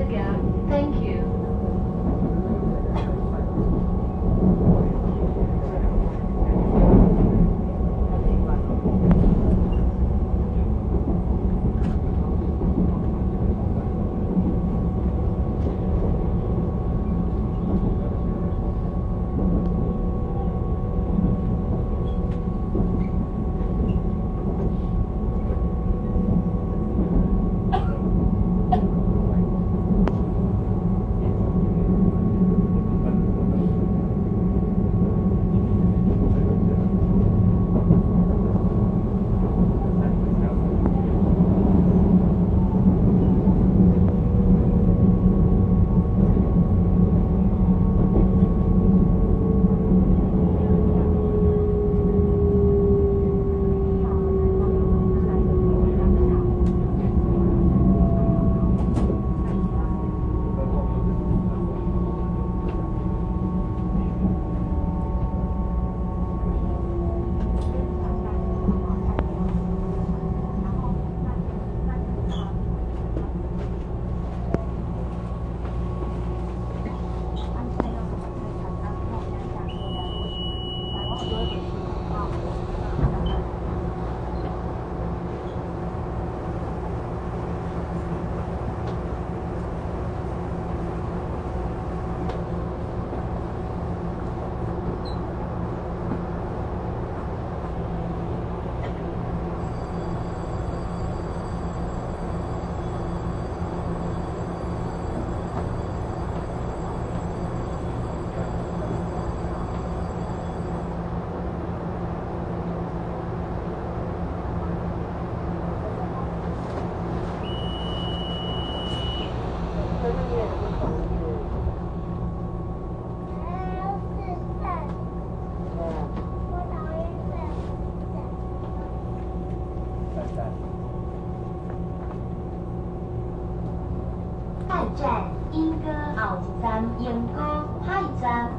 the gap. Thank 站莺歌，下一站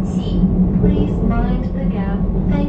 emergency. Please mind the gap.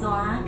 山